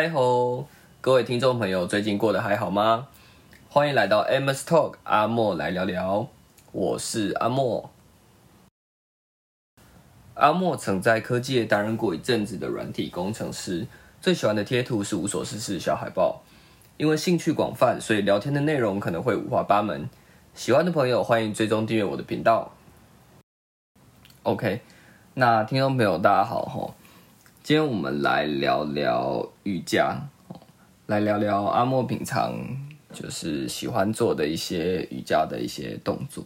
嗨吼，各位听众朋友，最近过得还好吗？欢迎来到 Amos Talk，阿莫来聊聊。我是阿莫。阿莫曾在科技业担任过一阵子的软体工程师，最喜欢的贴图是无所事事小海报。因为兴趣广泛，所以聊天的内容可能会五花八门。喜欢的朋友欢迎追踪订阅我的频道。OK，那听众朋友大家好哈，今天我们来聊聊瑜伽，来聊聊阿莫平常就是喜欢做的一些瑜伽的一些动作。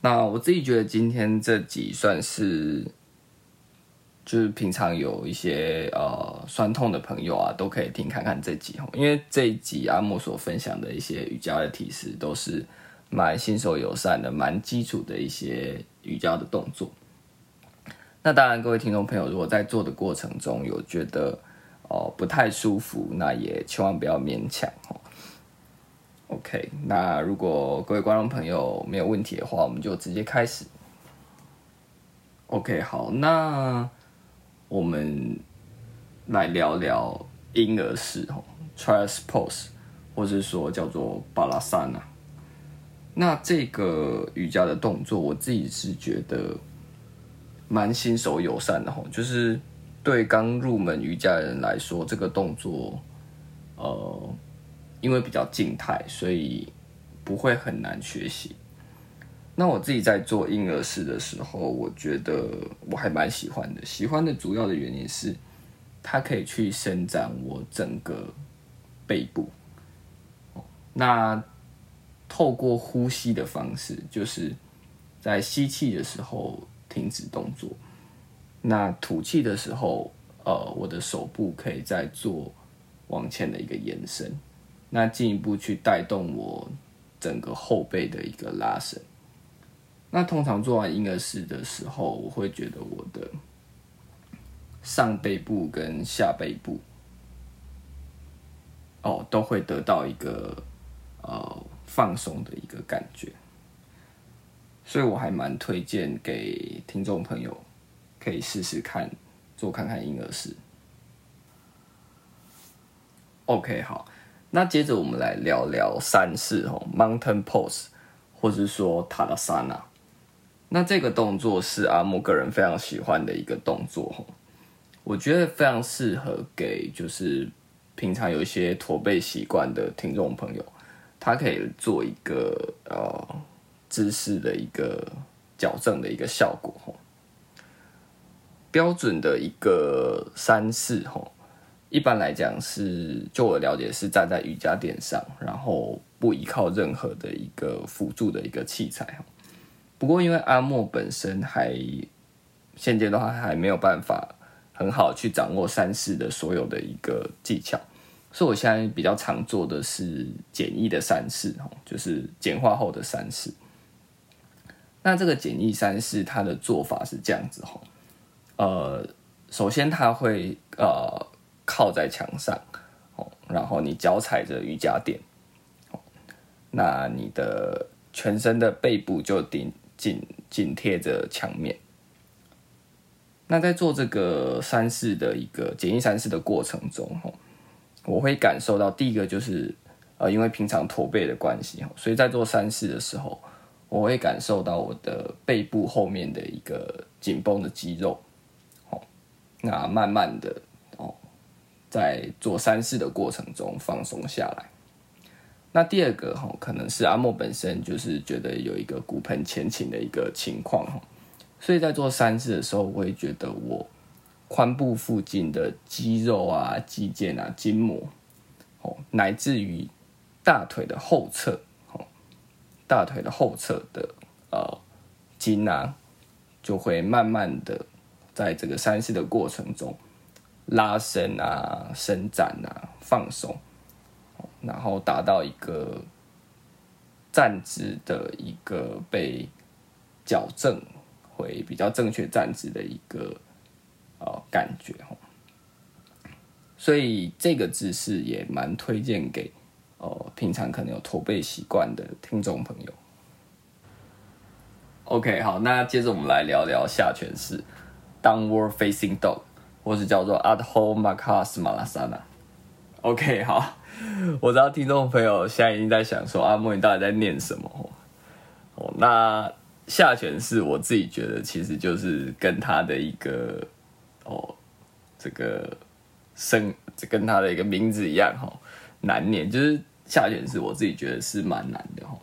那我自己觉得今天这集算是。就是平常有一些呃酸痛的朋友啊，都可以听看看这集哦，因为这一集阿莫所分享的一些瑜伽的提示，都是蛮新手友善的、蛮基础的一些瑜伽的动作。那当然，各位听众朋友，如果在做的过程中有觉得哦不太舒服，那也千万不要勉强哦。OK，那如果各位观众朋友没有问题的话，我们就直接开始。OK，好，那。我们来聊聊婴儿式哦 t r i s pose，或者说叫做巴拉萨纳。那这个瑜伽的动作，我自己是觉得蛮新手友善的吼，就是对刚入门瑜伽人来说，这个动作，呃，因为比较静态，所以不会很难学习。那我自己在做婴儿式的时候，我觉得我还蛮喜欢的。喜欢的主要的原因是，它可以去伸展我整个背部。那透过呼吸的方式，就是在吸气的时候停止动作，那吐气的时候，呃，我的手部可以再做往前的一个延伸，那进一步去带动我整个后背的一个拉伸。那通常做完婴儿式的时候，我会觉得我的上背部跟下背部，哦，都会得到一个呃放松的一个感觉，所以我还蛮推荐给听众朋友可以试试看做看看婴儿式。OK，好，那接着我们来聊聊山式哦，Mountain Pose，或者说塔拉萨那。那这个动作是阿莫个人非常喜欢的一个动作我觉得非常适合给就是平常有一些驼背习惯的听众朋友，他可以做一个呃姿势的一个矫正的一个效果标准的一个三式吼，一般来讲是就我了解是站在瑜伽垫上，然后不依靠任何的一个辅助的一个器材不过，因为阿莫本身还现阶段话还没有办法很好去掌握三式的所有的一个技巧，所以我现在比较常做的是简易的三式，就是简化后的三式。那这个简易三式它的做法是这样子哈，呃，首先它会呃靠在墙上，哦，然后你脚踩着瑜伽垫，那你的全身的背部就顶。紧紧贴着墙面。那在做这个三式的一个简易三式的过程中，哈，我会感受到第一个就是，呃，因为平常驼背的关系，哈，所以在做三式的时候，我会感受到我的背部后面的一个紧绷的肌肉，哦，那慢慢的，哦，在做三式的过程中放松下来。那第二个哈，可能是阿莫本身就是觉得有一个骨盆前倾的一个情况哈，所以在做三式的时候，我会觉得我髋部附近的肌肉啊、肌腱啊、筋膜哦，乃至于大腿的后侧，大腿的后侧的呃筋啊，就会慢慢的在这个三式的过程中拉伸啊、伸展啊、放松。然后达到一个站姿的一个被矫正回比较正确站姿的一个呃感觉所以这个姿势也蛮推荐给呃平常可能有驼背习惯的听众朋友。OK，好，那接着我们来聊聊下犬式 Downward Facing Dog，或是叫做 Adho Makas Malasana。OK，好，我知道听众朋友现在已经在想说阿莫你到底在念什么？哦，那下犬式我自己觉得其实就是跟他的一个哦这个声，跟他的一个名字一样哈，难念，就是下犬式我自己觉得是蛮难的哈。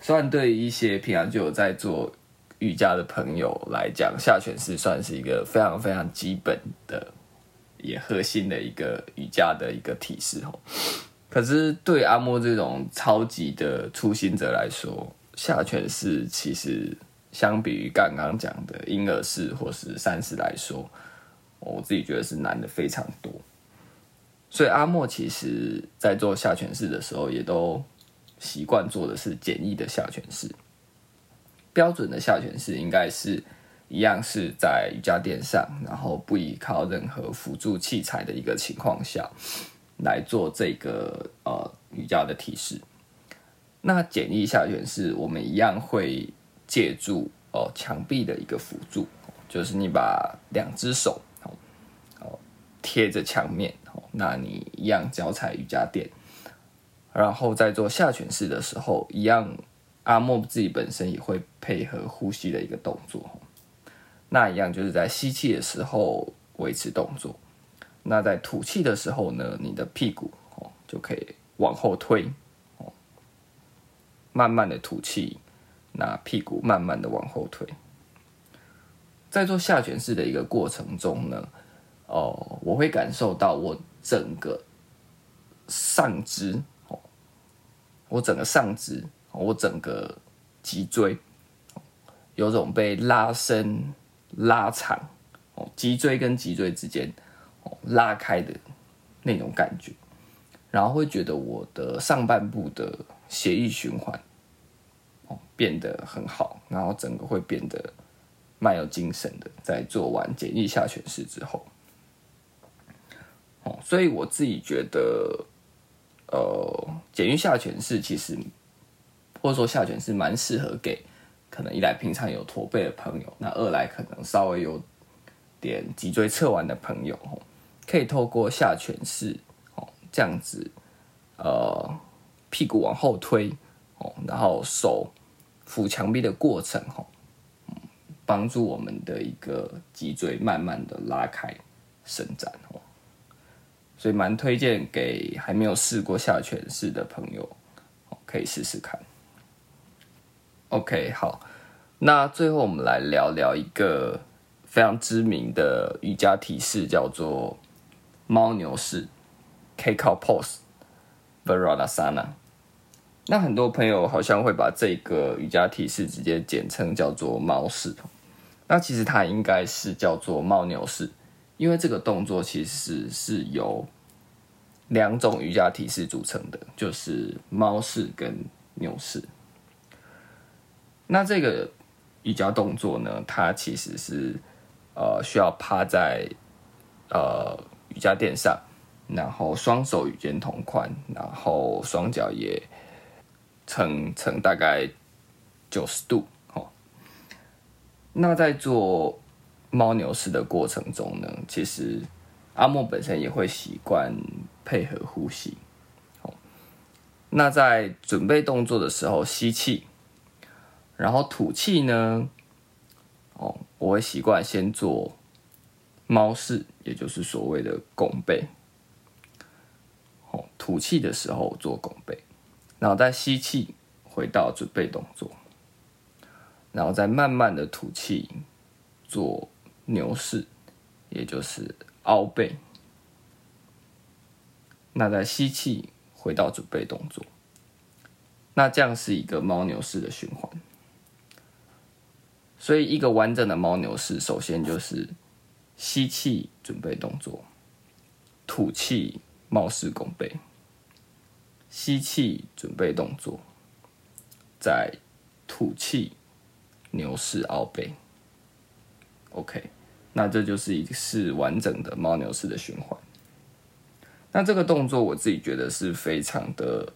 虽然对于一些平常就有在做瑜伽的朋友来讲，下犬式算是一个非常非常基本的、也核心的一个瑜伽的一个体式哦。可是对阿莫这种超级的初心者来说，下犬式其实相比于刚刚讲的婴儿式或是三式来说，我自己觉得是难的非常多。所以阿莫其实在做下犬式的时候，也都。习惯做的是简易的下犬式，标准的下犬式应该是一样是在瑜伽垫上，然后不依靠任何辅助器材的一个情况下来做这个呃瑜伽的体式。那简易下犬式，我们一样会借助哦墙壁的一个辅助，就是你把两只手哦贴着墙面，那你一样脚踩瑜伽垫。然后在做下犬式的时候，一样，阿莫自己本身也会配合呼吸的一个动作。那一样就是在吸气的时候维持动作，那在吐气的时候呢，你的屁股哦就可以往后推，哦，慢慢的吐气，那屁股慢慢的往后推。在做下犬式的一个过程中呢，哦，我会感受到我整个上肢。哦我整个上肢，我整个脊椎，有种被拉伸、拉长，哦，脊椎跟脊椎之间，哦，拉开的那种感觉，然后会觉得我的上半部的血液循环，哦，变得很好，然后整个会变得蛮有精神的。在做完简易下犬式之后，哦，所以我自己觉得。呃，简易下犬式其实，或者说下犬式蛮适合给可能一来平常有驼背的朋友，那二来可能稍微有点脊椎侧弯的朋友，可以透过下犬式哦这样子，呃，屁股往后推哦，然后手扶墙壁的过程哈，帮助我们的一个脊椎慢慢的拉开伸展哦。所以蛮推荐给还没有试过下犬式的朋友，可以试试看。OK，好，那最后我们来聊聊一个非常知名的瑜伽体式，叫做猫牛式 k c o Pose Varasana。那很多朋友好像会把这个瑜伽体式直接简称叫做猫式，那其实它应该是叫做猫牛式。因为这个动作其实是由两种瑜伽体式组成的，就是猫式跟牛式。那这个瑜伽动作呢，它其实是呃需要趴在呃瑜伽垫上，然后双手与肩同宽，然后双脚也呈呈大概九十度。哦，那在做。猫牛式的过程中呢，其实阿莫本身也会习惯配合呼吸。哦，那在准备动作的时候吸气，然后吐气呢，哦，我会习惯先做猫式，也就是所谓的拱背。哦，吐气的时候做拱背，然后再吸气回到准备动作，然后再慢慢的吐气做。牛式，也就是凹背。那在吸气回到准备动作，那这样是一个猫牛式的循环。所以一个完整的猫牛式，首先就是吸气准备动作，吐气猫式拱背，吸气准备动作，再吐气牛式凹背。OK。那这就是一是完整的猫牛式的循环。那这个动作我自己觉得是非常的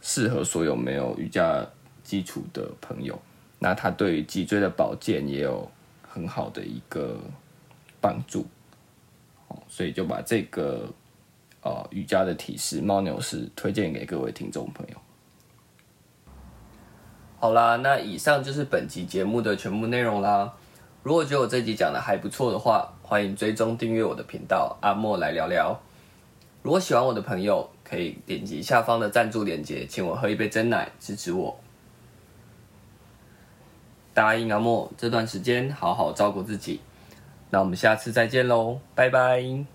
适合所有没有瑜伽基础的朋友。那它对于脊椎的保健也有很好的一个帮助。所以就把这个呃瑜伽的体式猫牛式推荐给各位听众朋友。好啦，那以上就是本集节目的全部内容啦。如果觉得我这集讲的还不错的话，欢迎追踪订阅我的频道阿莫来聊聊。如果喜欢我的朋友，可以点击下方的赞助链接，请我喝一杯真奶支持我。答应阿莫这段时间好好照顾自己。那我们下次再见喽，拜拜。